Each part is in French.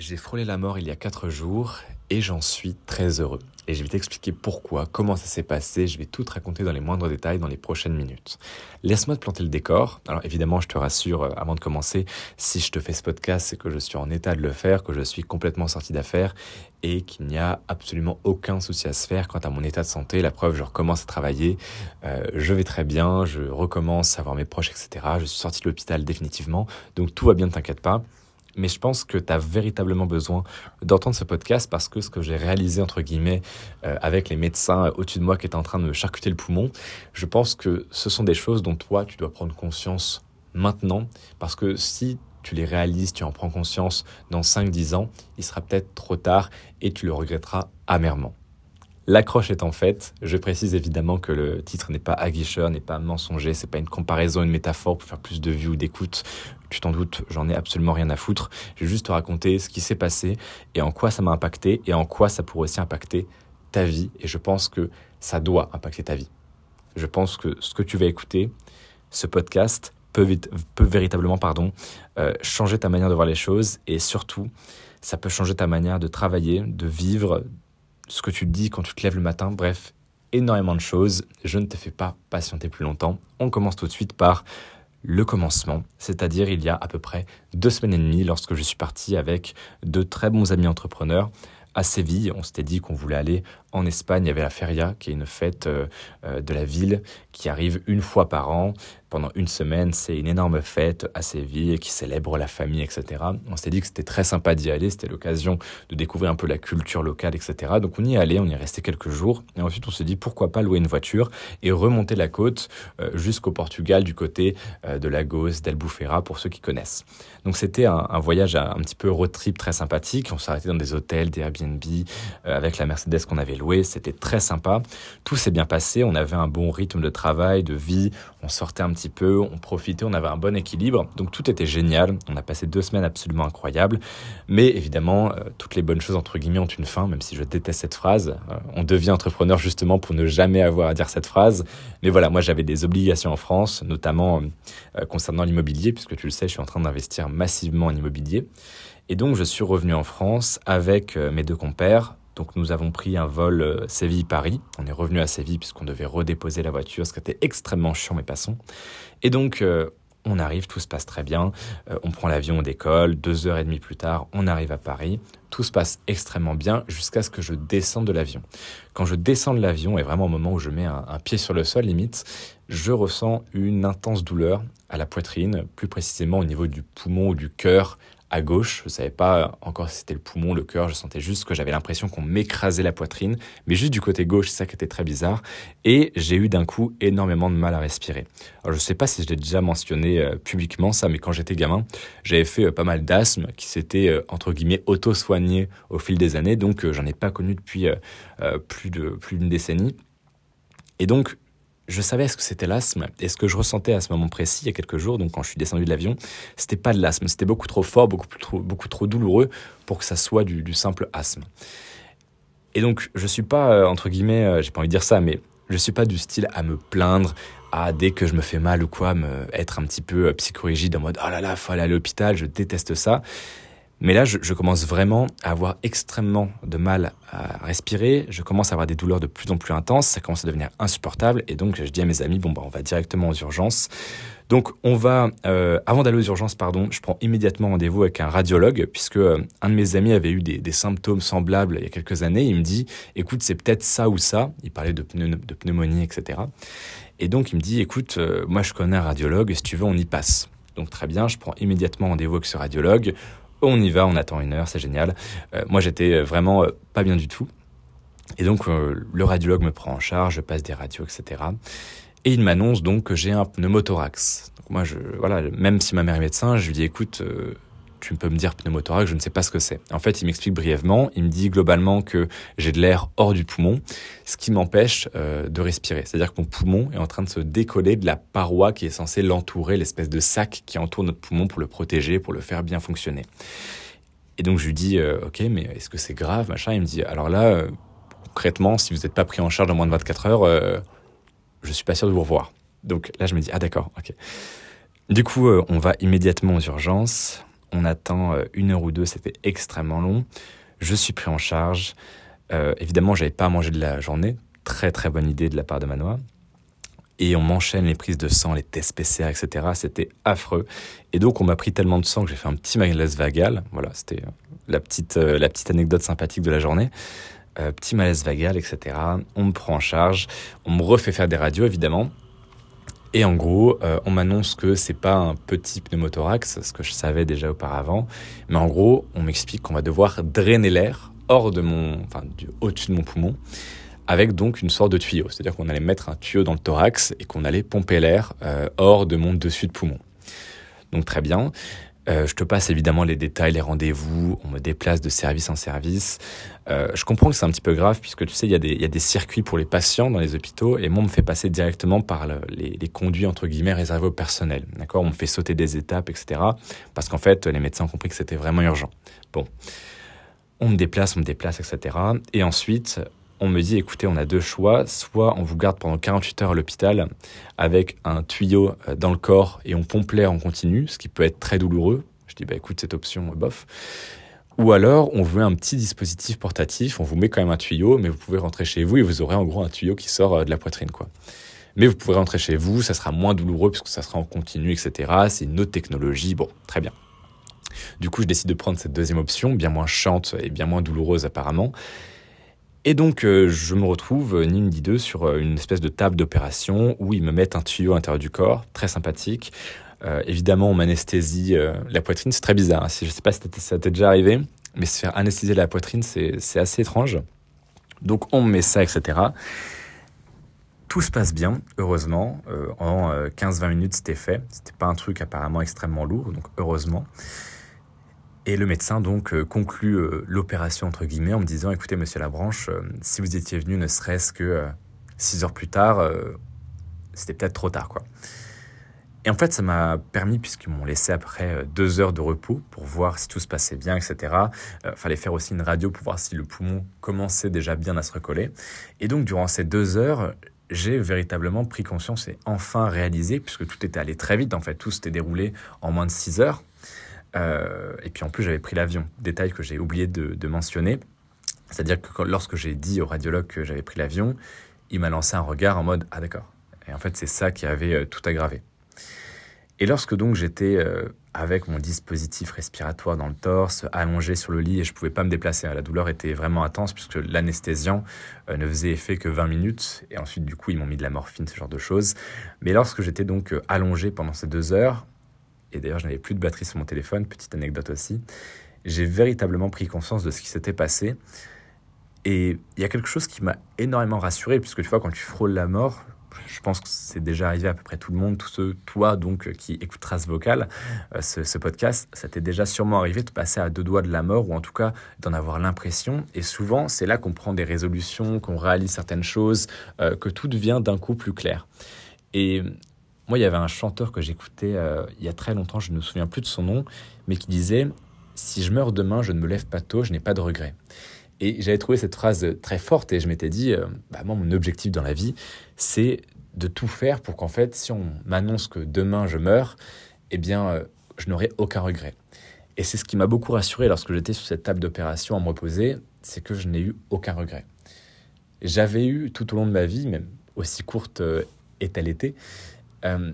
J'ai frôlé la mort il y a 4 jours et j'en suis très heureux. Et je vais t'expliquer pourquoi, comment ça s'est passé, je vais tout te raconter dans les moindres détails dans les prochaines minutes. Laisse-moi te planter le décor. Alors évidemment, je te rassure euh, avant de commencer, si je te fais ce podcast, c'est que je suis en état de le faire, que je suis complètement sorti d'affaires et qu'il n'y a absolument aucun souci à se faire quant à mon état de santé. La preuve, je recommence à travailler, euh, je vais très bien, je recommence à voir mes proches, etc. Je suis sorti de l'hôpital définitivement, donc tout va bien, ne t'inquiète pas mais je pense que tu as véritablement besoin d'entendre ce podcast parce que ce que j'ai réalisé, entre guillemets, euh, avec les médecins au-dessus de moi qui étaient en train de me charcuter le poumon, je pense que ce sont des choses dont toi, tu dois prendre conscience maintenant parce que si tu les réalises, tu en prends conscience dans 5-10 ans, il sera peut-être trop tard et tu le regretteras amèrement. L'accroche est en fait, je précise évidemment que le titre n'est pas aguicheur, n'est pas mensonger, c'est pas une comparaison, une métaphore pour faire plus de vues ou d'écoute. Tu t'en doutes, j'en ai absolument rien à foutre. Je vais juste te raconter ce qui s'est passé et en quoi ça m'a impacté et en quoi ça pourrait aussi impacter ta vie. Et je pense que ça doit impacter ta vie. Je pense que ce que tu vas écouter, ce podcast, peut, peut véritablement pardon, euh, changer ta manière de voir les choses et surtout, ça peut changer ta manière de travailler, de vivre, ce que tu te dis quand tu te lèves le matin, bref, énormément de choses. Je ne te fais pas patienter plus longtemps. On commence tout de suite par le commencement, c'est-à-dire il y a à peu près deux semaines et demie lorsque je suis parti avec de très bons amis entrepreneurs à Séville. On s'était dit qu'on voulait aller en Espagne. Il y avait la Feria, qui est une fête euh, euh, de la ville qui arrive une fois par an pendant une semaine. C'est une énorme fête à Séville qui célèbre la famille, etc. On s'est dit que c'était très sympa d'y aller. C'était l'occasion de découvrir un peu la culture locale, etc. Donc on y est allé, on y est resté quelques jours. Et ensuite on s'est dit pourquoi pas louer une voiture et remonter la côte euh, jusqu'au Portugal du côté de Lagos, d'Albufeira pour ceux qui connaissent. Donc c'était un, voyage un petit peu road trip très sympathique. On s'est arrêté dans des hôtels, des Airbnb avec la Mercedes qu'on avait C'était très sympa. Tout s'est bien passé. On avait un bon rythme de travail, de vie. On sortait un petit peu, on profitait, on avait un bon équilibre. Donc tout était génial. On a passé deux semaines absolument incroyables. Mais évidemment, euh, toutes les bonnes choses, entre guillemets, ont une fin, même si je déteste cette phrase. Euh, on devient entrepreneur justement pour ne jamais avoir à dire cette phrase. Mais voilà, moi j'avais des obligations en France, notamment euh, concernant l'immobilier, puisque tu le sais, je suis en train d'investir massivement en immobilier. Et donc je suis revenu en France avec mes deux compères, donc nous avons pris un vol euh, Séville-Paris. On est revenu à Séville puisqu'on devait redéposer la voiture, ce qui était extrêmement chiant, mais passons. Et donc euh, on arrive, tout se passe très bien. Euh, on prend l'avion, on décolle. Deux heures et demie plus tard, on arrive à Paris. Tout se passe extrêmement bien jusqu'à ce que je descende de l'avion. Quand je descends de l'avion, et vraiment au moment où je mets un, pied sur le sol, limite, je ressens une intense douleur à la poitrine, plus précisément au niveau du poumon ou du cœur à gauche. Je savais pas encore si c'était le poumon, le cœur. Je sentais juste que j'avais l'impression qu'on m'écrasait la poitrine, mais juste du côté gauche, c'est ça qui était très bizarre. Et j'ai eu d'un coup énormément de mal à respirer. Alors je sais pas si je l'ai déjà mentionné euh, publiquement ça, mais quand j'étais gamin, j'avais fait euh, pas mal d'asthme qui s'était euh, entre guillemets au fil des années. Donc j'en ai pas connu depuis plus de plus d'une décennie. Et donc je savais ce que c'était l'asthme et ce que je ressentais à ce moment précis, il y a quelques jours, donc quand je suis descendu de l'avion, c'était pas de l'asthme, c'était beaucoup trop fort, beaucoup, trop, beaucoup trop douloureux pour que ça soit du, simple asthme. Et donc, je suis pas, euh, entre guillemets, euh, j'ai pas envie de dire ça, mais je suis pas du style à me plaindre, à dès que je me fais mal ou quoi, me, être un petit peu euh, psychorigide en mode oh là là, faut aller à l'hôpital, je déteste ça. Mais là, je, commence vraiment à avoir extrêmement de mal à respirer. Je commence à avoir des douleurs de plus en plus intenses. Ça commence à devenir insupportable. Et donc, je dis à mes amis, bon, bah, on va directement aux urgences. Donc, on va, euh, avant d'aller aux urgences, pardon, je prends immédiatement rendez-vous avec un radiologue, puisque euh, un de mes amis avait eu des, symptômes semblables il y a quelques années. Il me dit, écoute, c'est peut-être ça ou ça. Il parlait de, de, pneumonie, etc. Et donc, il me dit, écoute, euh, moi, je connais un radiologue. Si tu veux, on y passe. Donc, très bien, je prends immédiatement rendez-vous avec ce radiologue. On y va, on attend une heure, c'est génial. Euh, moi, j'étais euh, vraiment euh, pas bien du tout. Et donc, le radiologue me prend en charge, je passe des radios, etc. Et il m'annonce donc que j'ai un pneumothorax. Donc moi, voilà, même si ma mère est médecin, je lui dis, écoute, tu peux me dire pneumothorax, je ne sais pas ce que c'est. En fait, il m'explique brièvement, il me dit globalement que j'ai de l'air hors du poumon, ce qui m'empêche euh, de respirer. C'est-à-dire que mon poumon est en train de se décoller de la paroi qui est censée l'entourer, l'espèce de sac qui entoure notre poumon pour le protéger, pour le faire bien fonctionner. Et donc je lui dis, euh, ok, mais est-ce que c'est grave, machin? Il me dit, alors là, euh, concrètement, si vous n'êtes pas pris en charge en moins de 24 heures, je suis pas sûr de vous revoir. Donc là, je me dis, ah d'accord, ok. Du coup, on va immédiatement aux urgences On attend une heure ou deux, c'était extrêmement long. Je suis pris en charge. Euh, évidemment, j'avais pas à manger de la journée. Très très bonne idée de la part de Manoa. Et on m'enchaîne les prises de sang, les tests PCR, etc. C'était affreux. Et donc on m'a pris tellement de sang que j'ai fait un petit malaise vagal. Voilà, c'était euh, la petite, euh, la petite anecdote sympathique de la journée. petit malaise vagal, etc. On me prend en charge. On me refait faire des radios, évidemment. Et en gros, on m'annonce que c'est pas un petit pneumothorax, ce que je savais déjà auparavant, mais en gros, on m'explique qu'on va devoir drainer l'air hors de mon, enfin, au-dessus de mon poumon, avec donc une sorte de tuyau. C'est-à-dire qu'on allait mettre un tuyau dans le thorax et qu'on allait pomper l'air euh, hors de mon dessus de poumon. Donc très bien. Euh, je te passe évidemment les détails, les rendez-vous, on me déplace de service en service. Euh, je comprends que c'est un petit peu grave puisque tu sais, il y, a des, circuits pour les patients dans les hôpitaux et moi on me fait passer directement par les, les, conduits entre guillemets réservés au personnel. D'accord? On me fait sauter des étapes, etc. Parce qu'en fait, les médecins ont compris que c'était vraiment urgent. Bon on me déplace, on me déplace, etc. Et ensuite, on me dit, écoutez, on a deux choix. Soit on vous garde pendant 48 heures à l'hôpital avec un tuyau euh, dans le corps et on pompe l'air en continu, ce qui peut être très douloureux. Je dis, bah écoute, cette option, bof. Ou alors, on veut un petit dispositif portatif, on vous met quand même un tuyau, mais vous pouvez rentrer chez vous et vous aurez en gros un tuyau qui sort euh, de la poitrine, quoi. Mais vous pourrez rentrer chez vous, ça sera moins douloureux puisque ça sera en continu, etc. C'est une autre technologie. Bon, très bien. Du coup, je décide de prendre cette deuxième option, bien moins chante et bien moins douloureuse apparemment. Et donc, euh, je me retrouve, euh, ni une ni deux, sur euh, une espèce de table d'opération où ils me mettent un tuyau à l'intérieur du corps, très sympathique. évidemment, on m'anesthésie la poitrine, c'est très bizarre. Hein. Je ne sais pas si ça t'est déjà arrivé, mais se faire anesthésier la poitrine, c'est assez étrange. Donc, on me met ça, etc. Tout se passe bien, heureusement. en 15-20 minutes, c'était fait. C'était pas un truc apparemment extrêmement lourd, donc heureusement. Et le médecin donc euh, conclut euh, l'opération entre guillemets en me disant écoutez monsieur Labranche, euh, si vous étiez venu ne serait-ce que six heures plus tard, c'était peut-être trop tard quoi. Et en fait ça m'a permis puisqu'ils m'ont laissé après deux heures de repos pour voir si tout se passait bien etc. fallait faire aussi une radio pour voir si le poumon commençait déjà bien à se recoller. Et donc durant ces deux heures j'ai véritablement pris conscience et enfin réalisé, puisque tout était allé très vite, en fait, tout s'était déroulé en moins de six heures, euh, et puis en plus, j'avais pris l'avion. Détail que j'ai oublié de, mentionner. C'est-à-dire que lorsque j'ai dit au radiologue que j'avais pris l'avion, il m'a lancé un regard en mode Ah d'accord. Et en fait, c'est ça qui avait euh, tout aggravé. Et lorsque donc j'étais euh, avec mon dispositif respiratoire dans le torse, allongé sur le lit et je pouvais pas me déplacer, hein, la douleur était vraiment intense puisque l'anesthésiant ne faisait effet que 20 minutes et ensuite du coup ils m'ont mis de la morphine, ce genre de choses. Mais lorsque j'étais donc allongé pendant ces deux heures, et d'ailleurs je n'avais plus de batterie sur mon téléphone, petite anecdote aussi, j'ai véritablement pris conscience de ce qui s'était passé. Et il y a quelque chose qui m'a énormément rassuré, puisque tu vois, quand tu frôles la mort, je pense que c'est déjà arrivé à peu près tout le monde, tous ceux, toi donc, qui écouteras ce vocal, euh, ce, podcast, ça t'est déjà sûrement arrivé de passer à deux doigts de la mort, ou en tout cas d'en avoir l'impression. Et souvent, c'est là qu'on prend des résolutions, qu'on réalise certaines choses, euh, que tout devient d'un coup plus clair. Et moi, il y avait un chanteur que j'écoutais euh, il y a très longtemps, je ne me souviens plus de son nom, mais qui disait Si je meurs demain, je ne me lève pas tôt, je n'ai pas de regrets. Et j'avais trouvé cette phrase très forte et je m'étais dit euh, bah, Moi, mon objectif dans la vie, c'est de tout faire pour qu'en fait, si on m'annonce que demain je meurs, eh bien, euh, je n'aurai aucun regret. Et c'est ce qui m'a beaucoup rassuré lorsque j'étais sur cette table d'opération à me reposer, c'est que je n'ai eu aucun regret. J'avais eu tout au long de ma vie, même aussi courte est-elle été, euh,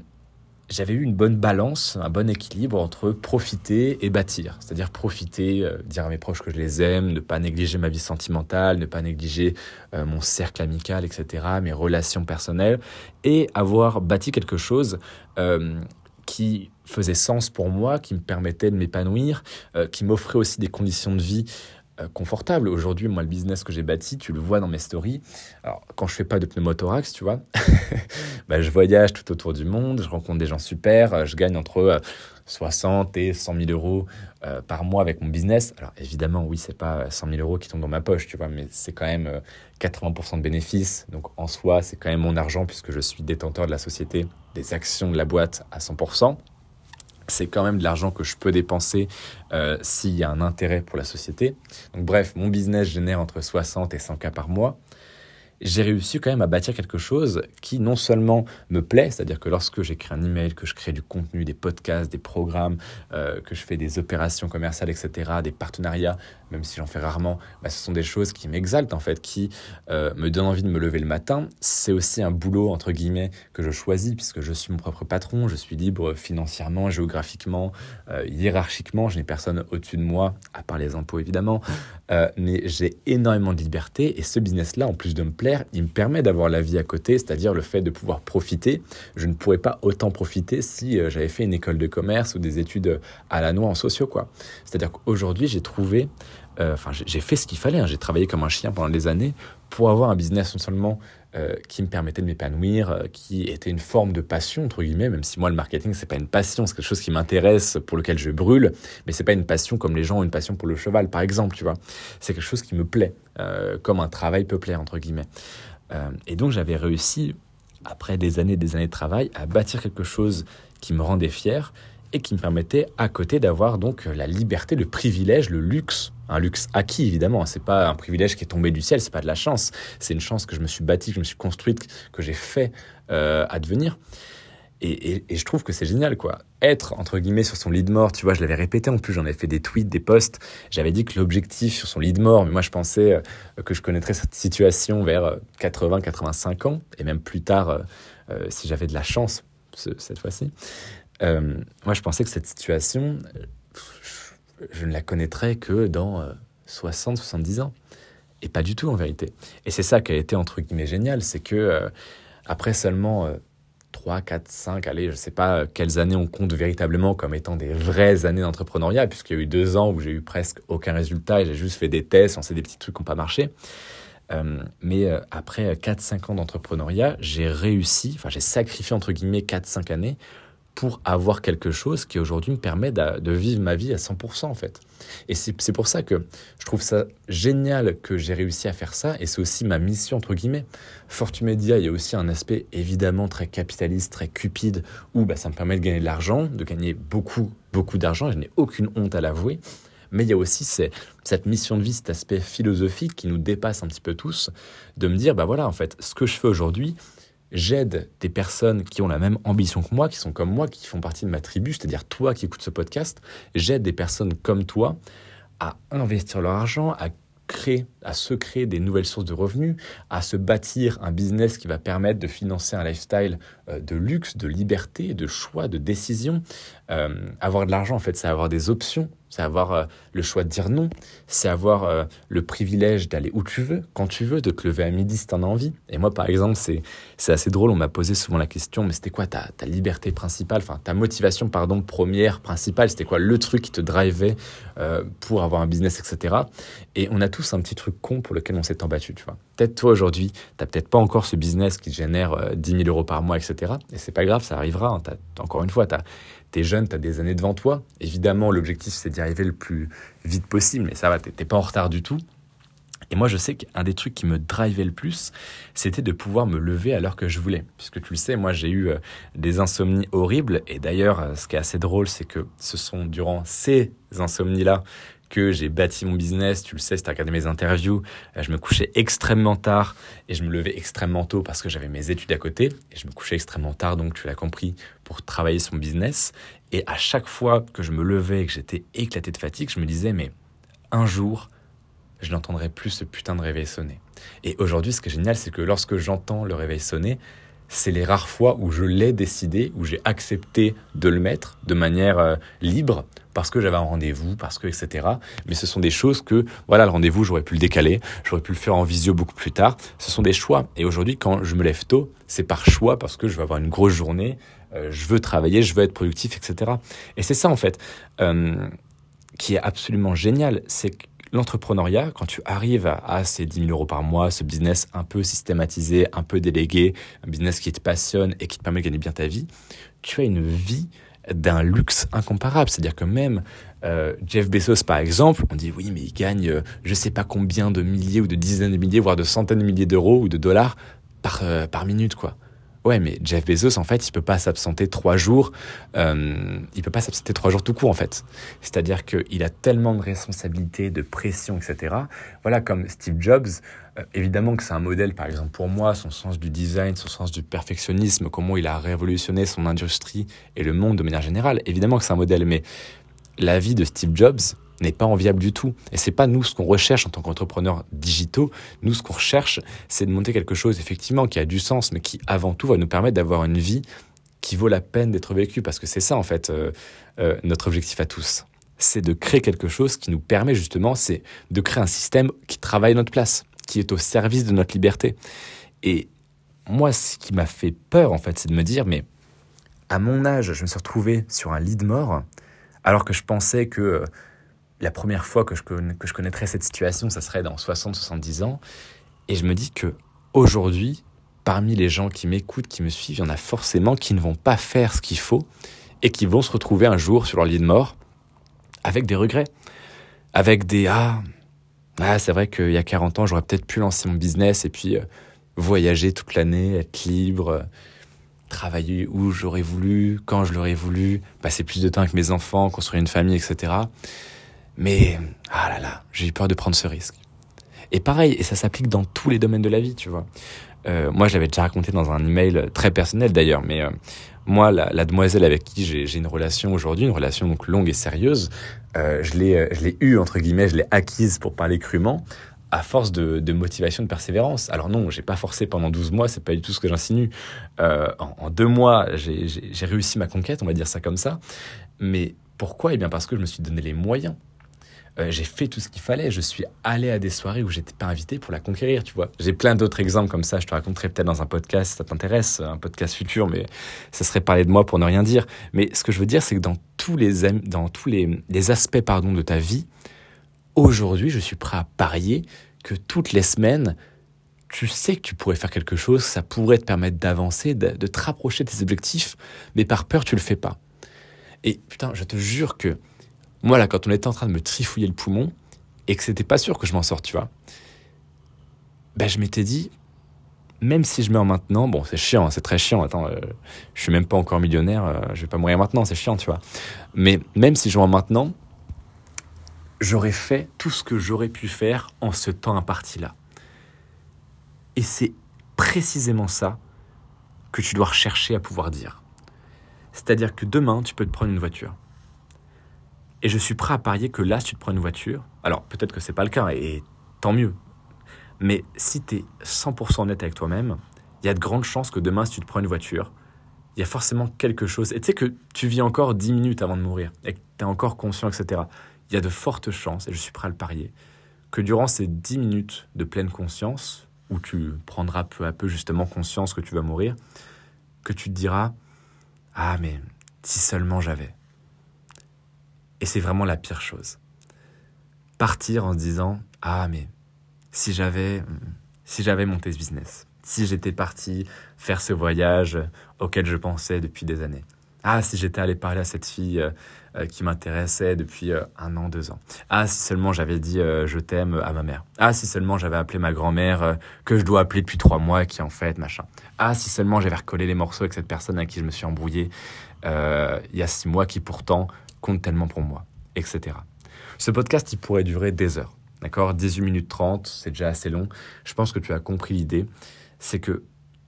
j'avais eu une bonne balance, un bon équilibre entre profiter et bâtir. C'est-à-dire profiter, euh, dire à mes proches que je les aime, ne pas négliger ma vie sentimentale, ne pas négliger euh, mon cercle amical, etc., mes relations personnelles, et avoir bâti quelque chose qui faisait sens pour moi, qui me permettait de m'épanouir, qui m'offrait aussi des conditions de vie confortable. Aujourd'hui, moi, le business que j'ai bâti, tu le vois dans mes stories. Alors, quand je fais pas de pneumothorax, tu vois, bah, je voyage tout autour du monde, je rencontre des gens super, euh, je gagne entre 60 euh, et 100 000 euros par mois avec mon business. Alors, évidemment, oui, c'est pas 100 000 euros qui tombent dans ma poche, tu vois, mais c'est quand même 80% de bénéfices. Donc, en soi, c'est quand même mon argent puisque je suis détenteur de la société, des actions de la boîte à 100% c'est quand même de l'argent que je peux dépenser euh, s'il y a un intérêt pour la société. Donc bref, mon business génère entre 60 et 100 cas par mois. J'ai réussi quand même à bâtir quelque chose qui non seulement me plaît, c'est-à-dire que lorsque j'écris un email, que je crée du contenu, des podcasts, des programmes, euh, que je fais des opérations commerciales, etc., des partenariats, même si j'en fais rarement, bah, ce sont des choses qui m'exaltent en fait, qui euh, me donnent envie de me lever le matin. C'est aussi un boulot entre guillemets que je choisis puisque je suis mon propre patron, je suis libre financièrement, géographiquement, euh, hiérarchiquement, je n'ai personne au-dessus de moi, à part les impôts évidemment, mais j'ai énormément de liberté et ce business-là, en plus de me plaire, il me permet d'avoir la vie à côté, c'est-à-dire le fait de pouvoir profiter. Je ne pourrais pas autant profiter si euh, j'avais fait une école de commerce ou des études à la noix en sociaux, quoi. C'est-à-dire qu'aujourd'hui, j'ai trouvé, euh, enfin, j'ai fait ce qu'il fallait. Hein. J'ai travaillé comme un chien pendant des années pour avoir un business non seulement euh, qui me permettait de m'épanouir, qui était une forme de passion entre guillemets, même si moi le marketing c'est pas une passion, c'est quelque chose qui m'intéresse, pour lequel je brûle, mais c'est pas une passion comme les gens ont une passion pour le cheval par exemple, tu vois. C'est quelque chose qui me plaît, comme un travail peut plaire entre guillemets. Euh, et donc j'avais réussi, après des années et des années de travail, à bâtir quelque chose qui me rendait fier et qui me permettait à côté d'avoir donc la liberté, le privilège, le luxe, un luxe acquis évidemment. C'est pas un privilège qui est tombé du ciel, c'est pas de la chance. C'est une chance que je me suis bâtie, que je me suis construite, que j'ai fait euh, advenir. Et, je trouve que c'est génial, quoi. Être, entre guillemets, sur son lead mort, tu vois, je l'avais répété en plus, j'en ai fait des tweets, des posts. J'avais dit que l'objectif sur son lead mort, mais moi je pensais euh, que je connaîtrais cette situation vers 80, euh, 85 ans, et même plus tard, euh, si j'avais de la chance cette fois-ci. Moi je pensais que cette situation, je ne la connaîtrais que dans 60, 70 ans. Et pas du tout en vérité. Et c'est ça qui a été, entre guillemets, génial, c'est que après seulement 3, 4, 5, allez, je ne sais pas quelles années on compte véritablement comme étant des vraies années d'entrepreneuriat, puisqu'il y a eu deux ans où j'ai eu presque aucun résultat et j'ai juste fait des tests, lancé des petits trucs qui n'ont pas marché. Euh, mais euh, après 4-5 ans d'entrepreneuriat, j'ai réussi, enfin j'ai sacrifié entre guillemets 4-5 années pour avoir quelque chose qui aujourd'hui me permet de, vivre ma vie à 100% en fait. Et c'est pour ça que je trouve ça génial que j'ai réussi à faire ça et c'est aussi ma mission entre guillemets. Fortumedia, il y a aussi un aspect évidemment très capitaliste, très cupide où bah, ça me permet de gagner de l'argent, de gagner beaucoup, beaucoup d'argent je n'ai aucune honte à l'avouer. Mais il y a aussi cette mission de vie, cet aspect philosophique qui nous dépasse un petit peu tous, de me dire, bah voilà, en fait, ce que je fais aujourd'hui, j'aide des personnes qui ont la même ambition que moi, qui sont comme moi, qui font partie de ma tribu, c'est-à-dire toi qui écoutes ce podcast, j'aide des personnes comme toi à investir leur argent, à créer, à se créer des nouvelles sources de revenus, à se bâtir un business qui va permettre de financer un lifestyle de luxe, de liberté, de choix, de décision. Euh, avoir de l'argent, en fait, c'est avoir des options c'est avoir euh, le choix de dire non, c'est avoir euh, le privilège d'aller où tu veux, quand tu veux, de te lever à midi si tu en as envie. Et moi, par exemple, c'est, c'est assez drôle, on m'a posé souvent la question, mais c'était quoi ta, ta liberté principale, enfin ta motivation, pardon, première, principale, c'était quoi le truc qui te drivait euh, pour avoir un business, etc. Et on a tous un petit truc con pour lequel on s'est embattu, tu vois. Peut-être toi aujourd'hui, tu n'as peut-être pas encore ce business qui génère 10 000 euros par mois, etc. Et c'est pas grave, ça arrivera. Hein. encore une fois, tu es jeune, tu as des années devant toi. Évidemment, l'objectif, c'est d'y arriver le plus vite possible, mais ça va, tu n'es pas en retard du tout. Et moi, je sais qu'un des trucs qui me drivait le plus, c'était de pouvoir me lever à l'heure que je voulais. Puisque tu le sais, moi, j'ai eu euh, des insomnies horribles. Et d'ailleurs, euh, ce qui est assez drôle, c'est que ce sont durant ces insomnies-là que j'ai bâti mon business. Tu le sais, si tu as regardé mes interviews, euh, je me couchais extrêmement tard et je me levais extrêmement tôt parce que j'avais mes études à côté. Et je me couchais extrêmement tard, donc tu l'as compris, pour travailler sur mon business. Et à chaque fois que je me levais et que j'étais éclaté de fatigue, je me disais, mais un jour, je n'entendrai plus ce putain de réveil sonner. Et aujourd'hui, ce qui est génial, c'est que lorsque j'entends le réveil sonner, c'est les rares fois où je l'ai décidé, où j'ai accepté de le mettre de manière euh, libre, parce que j'avais un rendez-vous, parce que, etc. Mais ce sont des choses que, voilà, le rendez-vous, j'aurais pu le décaler, j'aurais pu le faire en visio beaucoup plus tard. Ce sont des choix. Et aujourd'hui, quand je me lève tôt, c'est par choix, parce que je veux avoir une grosse journée, euh, je veux travailler, je veux être productif, etc. Et c'est ça, en fait, euh, qui est absolument génial, c'est que l'entrepreneuriat, quand tu arrives à, ces 10 000 euros par mois, ce business un peu systématisé, un peu délégué, un business qui te passionne et qui te permet de gagner bien ta vie, tu as une vie d'un luxe incomparable. C'est-à-dire que même euh, Jeff Bezos, par exemple, on dit oui, mais il gagne euh, je sais pas combien de milliers ou de dizaines de milliers, voire de centaines de milliers d'euros ou de dollars par, euh, par minute, quoi. Ouais, mais Jeff Bezos, en fait, il peut pas s'absenter trois jours. Euh, il peut pas s'absenter trois jours tout court, en fait. C'est-à-dire qu'il a tellement de responsabilités, de pression, etc. Voilà, comme Steve Jobs. Euh, évidemment que c'est un modèle, par exemple, pour moi, son sens du design, son sens du perfectionnisme, comment il a révolutionné son industrie et le monde de manière générale. Évidemment que c'est un modèle, mais la vie de Steve Jobs, n'est pas enviable du tout. Et c'est pas nous ce qu'on recherche en tant qu'entrepreneurs digitaux. Nous, ce qu'on recherche, c'est de monter quelque chose, effectivement, qui a du sens, mais qui, avant tout, va nous permettre d'avoir une vie qui vaut la peine d'être vécue. Parce que c'est ça, en fait, euh, euh, notre objectif à tous. C'est de créer quelque chose qui nous permet, justement, c'est de créer un système qui travaille à notre place, qui est au service de notre liberté. Et moi, ce qui m'a fait peur, en fait, c'est de me dire, mais à mon âge, je me suis retrouvé sur un lit de mort, alors que je pensais que euh, la première fois que je, que je connaîtrais cette situation, ça serait dans 60-70 ans. Et je me dis que aujourd'hui, parmi les gens qui m'écoutent, qui me suivent, il y en a forcément qui ne vont pas faire ce qu'il faut et qui vont se retrouver un jour sur leur lit de mort avec des regrets, avec des ah, ah c'est vrai qu'il y a 40 ans, j'aurais peut-être pu lancer mon business et puis euh, voyager toute l'année, être libre, euh, travailler où j'aurais voulu, quand je l'aurais voulu, passer plus de temps avec mes enfants, construire une famille, etc. Mais, ah là là, j'ai eu peur de prendre ce risque. Et pareil, et ça s'applique dans tous les domaines de la vie, tu vois. Euh, moi, je l'avais déjà raconté dans un email très personnel d'ailleurs, mais euh, moi, la, demoiselle avec qui j'ai une relation aujourd'hui, une relation donc longue et sérieuse, euh, je l'ai eue, entre guillemets, je l'ai acquise pour parler crûment, à force de, motivation, de persévérance. Alors non, j'ai pas forcé pendant 12 mois, c'est pas du tout ce que j'insinue. Euh, en, en, deux mois, j'ai réussi ma conquête, on va dire ça comme ça. Mais pourquoi? Eh bien parce que je me suis donné les moyens. Euh, j'ai fait tout ce qu'il fallait. Je suis allé à des soirées où j'étais pas invité pour la conquérir, tu vois. J'ai plein d'autres exemples comme ça. Je te raconterai peut-être dans un podcast si ça t'intéresse, un podcast futur, mais ça serait parler de moi pour ne rien dire. Mais ce que je veux dire, c'est que dans tous les, dans tous les, aspects pardon, de ta vie, aujourd'hui, je suis prêt à parier que toutes les semaines, tu sais que tu pourrais faire quelque chose, ça pourrait te permettre d'avancer, de, de te rapprocher de tes objectifs, mais par peur, tu le fais pas. Et putain, je te jure que moi, là, quand on était en train de me trifouiller le poumon et que c'était pas sûr que je m'en sorte, tu vois, ben, je m'étais dit, même si je meurs maintenant, bon, c'est chiant, hein, c'est très chiant. Attends, euh, je suis même pas encore millionnaire, euh, je vais pas mourir maintenant, c'est chiant, tu vois. Mais même si je meurs maintenant, j'aurais fait tout ce que j'aurais pu faire en ce temps imparti-là. Et c'est précisément ça que tu dois rechercher à pouvoir dire. C'est-à-dire que demain, tu peux te prendre une voiture. Et je suis prêt à parier que là, si tu te prends une voiture, alors peut-être que c'est pas le cas, et tant mieux. Mais si tu es 100% honnête avec toi-même, il y a de grandes chances que demain, si tu te prends une voiture, il y a forcément quelque chose. Et tu sais que tu vis encore 10 minutes avant de mourir, et que tu es encore conscient, etc. Il y a de fortes chances, et je suis prêt à le parier, que durant ces 10 minutes de pleine conscience, où tu prendras peu à peu justement conscience que tu vas mourir, que tu te diras Ah, mais si seulement j'avais. Et c'est vraiment la pire chose. Partir en se disant Ah, mais si j'avais, si j'avais monté ce business, si j'étais parti faire ce voyage auquel je pensais depuis des années. Ah, si j'étais allé parler à cette fille euh, euh, qui m'intéressait depuis euh, un an, deux ans. Ah, si seulement j'avais dit je t'aime à ma mère. Ah, si seulement j'avais appelé ma grand-mère que je dois appeler depuis trois mois, qui en fait, machin. Ah, si seulement j'avais recollé les morceaux avec cette personne à qui je me suis embrouillé il y a six mois, qui pourtant compte tellement pour moi, etc. Ce podcast, il pourrait durer des heures. D'accord? 18 minutes 30, c'est déjà assez long. Je pense que tu as compris l'idée. C'est que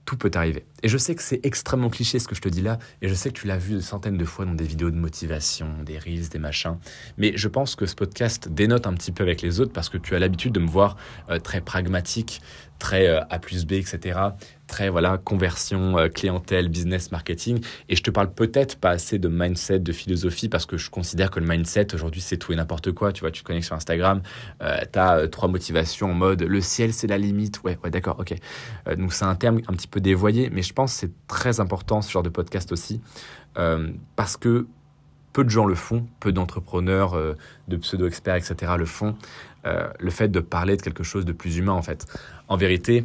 tout peut arriver. Et je sais que c'est extrêmement cliché ce que je te dis là, et je sais que tu l'as vu de centaines de fois dans des vidéos de motivation, des reels, des machins, mais je pense que ce podcast dénote un petit peu avec les autres parce que tu as l'habitude de me voir euh, très pragmatique, très euh, A plus B, etc. Très voilà conversion, euh, clientèle, business, marketing. Et je te parle peut-être pas assez de mindset, de philosophie, parce que je considère que le mindset aujourd'hui c'est tout et n'importe quoi. Tu vois, tu te connectes sur Instagram, euh, tu as trois motivations en mode le ciel c'est la limite. Ouais, ouais, d'accord, ok. donc c'est un terme un petit peu dévoyé, mais je pense que c'est très important ce genre de podcast aussi, parce que peu de gens le font, peu d'entrepreneurs, de pseudo-experts, etc. le font. Euh, le fait de parler de quelque chose de plus humain en fait. En vérité,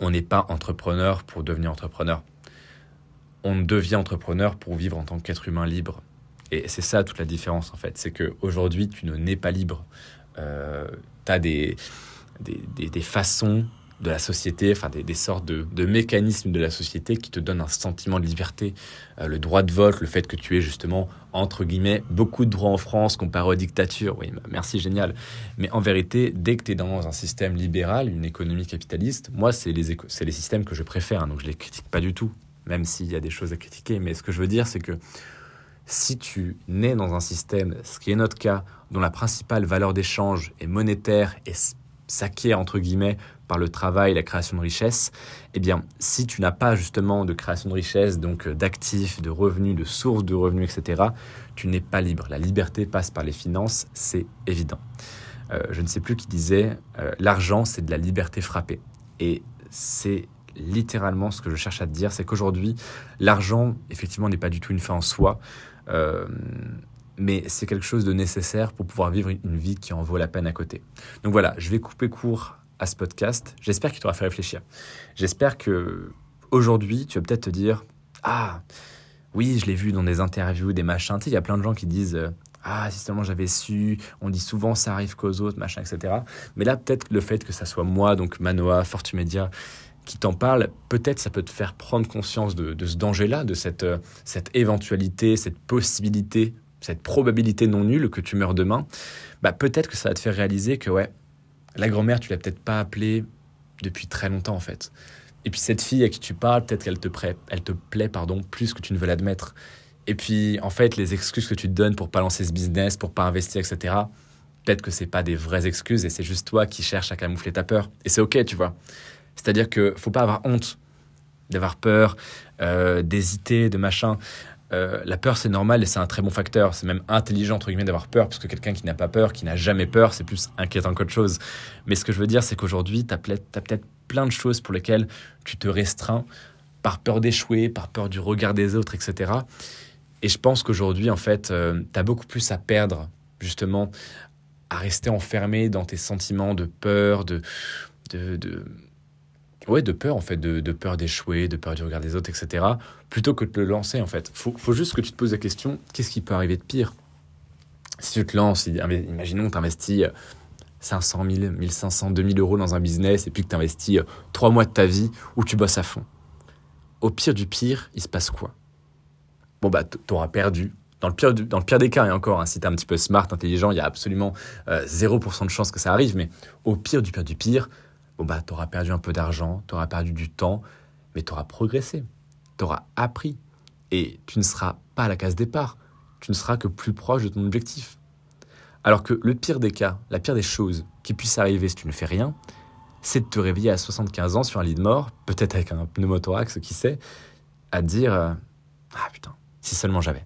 on n'est pas entrepreneur pour devenir entrepreneur. On devient entrepreneur pour vivre en tant qu'être humain libre. Et c'est ça toute la différence en fait. C'est qu'aujourd'hui, tu ne nais pas libre. Euh, tu as des, des, des, façons de la société, enfin des, sortes de, mécanismes de la société qui te donnent un sentiment de liberté. Euh, le droit de vote, le fait que tu aies justement, entre guillemets, beaucoup de droits en France comparé aux dictatures, oui, bah, merci, génial. Mais en vérité, dès que tu es dans un système libéral, une économie capitaliste, moi, c'est les, les systèmes que je préfère, hein, donc je les critique pas du tout, même s'il y a des choses à critiquer. Mais ce que je veux dire, c'est que si tu nais dans un système, ce qui est notre cas, dont la principale valeur d'échange est monétaire et s'acquiert entre guillemets par le travail, la création de richesse, eh bien, si tu n'as pas justement de création de richesse, donc euh, d'actifs, de revenus, de sources de revenus, etc., tu n'es pas libre. La liberté passe par les finances, c'est évident. Euh, je ne sais plus qui disait, euh, l'argent, c'est de la liberté frappée. Et c'est littéralement ce que je cherche à te dire, c'est qu'aujourd'hui, l'argent, effectivement, n'est pas du tout une fin en soi. mais c'est quelque chose de nécessaire pour pouvoir vivre une vie qui en vaut la peine à côté. Donc voilà, je vais couper court à ce podcast. J'espère qu'il t'aura fait réfléchir. J'espère que aujourd'hui, tu vas peut-être te dire Ah, oui, je l'ai vu dans des interviews, des machins. Tu il y a plein de gens qui disent euh, Ah, si seulement j'avais su, on dit souvent ça arrive qu'aux autres, machin, etc. Mais là, peut-être le fait que ça soit moi, donc Manoa, Fortumedia, qui t'en parle, peut-être ça peut te faire prendre conscience de, ce danger-là, de cette, euh, cette éventualité, cette possibilité, cette probabilité non nulle que tu meurs demain. Bah, peut-être que ça va te faire réaliser que, ouais, la grand-mère, tu l'as peut-être pas appelée depuis très longtemps en fait. Et puis cette fille à qui tu parles, peut-être qu'elle te, plaît, pardon, plus que tu ne veux l'admettre. Et puis en fait, les excuses que tu te donnes pour pas lancer ce business, pour pas investir, etc., peut-être que c'est pas des vraies excuses et c'est juste toi qui cherches à camoufler ta peur. Et c'est ok, tu vois. C'est-à-dire que faut pas avoir honte d'avoir peur, euh, d'hésiter, de machin. Euh, la peur, c'est normal et c'est un très bon facteur. C'est même intelligent, entre guillemets, d'avoir peur, parce que quelqu'un qui n'a pas peur, qui n'a jamais peur, c'est plus inquiétant qu'autre chose. Mais ce que je veux dire, c'est qu'aujourd'hui, tu as, peut-être plein de choses pour lesquelles tu te restreins par peur d'échouer, par peur du regard des autres, etc. Et je pense qu'aujourd'hui, en fait, euh, tu as beaucoup plus à perdre, justement, à rester enfermé dans tes sentiments de peur, de, de, de ouais, de peur en fait, de, peur d'échouer, de peur du regard des autres, etc. Plutôt que de te lancer en fait. Faut, faut juste que tu te poses la question qu'est-ce qui peut arriver de pire? Si tu te lances, imaginons que tu investis 500 000, 1500, 2000 euros dans un business et puis que tu investis 3 mois de ta vie où tu bosses à fond. Au pire du pire, il se passe quoi? Bon, bah, tu auras perdu. Dans le, pire, dans le pire des cas, et encore, hein, si tu es un petit peu smart, intelligent, il y a absolument 0% euh, de chance que ça arrive, mais au pire du pire du pire, bon bah, tu auras perdu un peu d'argent, tu auras perdu du temps, mais tu auras progressé, tu auras appris. Et tu ne seras pas à la case départ, tu ne seras que plus proche de ton objectif. Alors que le pire des cas, la pire des choses qui puissent arriver si tu ne fais rien, c'est de te réveiller à 75 ans sur un lit de mort, peut-être avec un pneumothorax, qui sait, à dire euh, Ah putain, si seulement j'avais.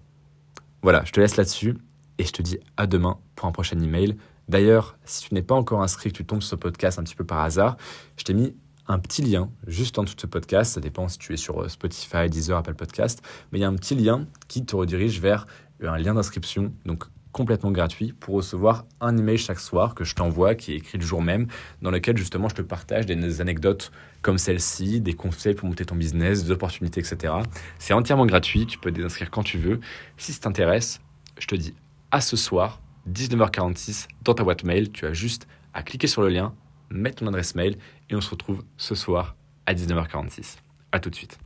Voilà, je te laisse là-dessus et je te dis à demain pour un prochain email. D'ailleurs, si tu n'es pas encore inscrit, que tu tombes sur ce podcast un petit peu par hasard, je t'ai mis un petit lien juste en dessous de ce podcast. Ça dépend si tu es sur euh, Spotify, Deezer, Apple Podcast. Mais il y a un petit lien qui te redirige vers un lien d'inscription, donc complètement gratuit, pour recevoir un email chaque soir que je t'envoie, qui est écrit le jour même, dans lequel justement je te partage des anecdotes comme celle-ci, des conseils pour monter ton business, des opportunités, etc. C'est entièrement gratuit, tu peux t'inscrire quand tu veux. Si ça t'intéresse, je te dis à ce soir 19h46 dans ta boîte mail. Tu as juste à cliquer sur le lien, mettre ton adresse mail et on se retrouve ce soir à 19h46. À tout de suite.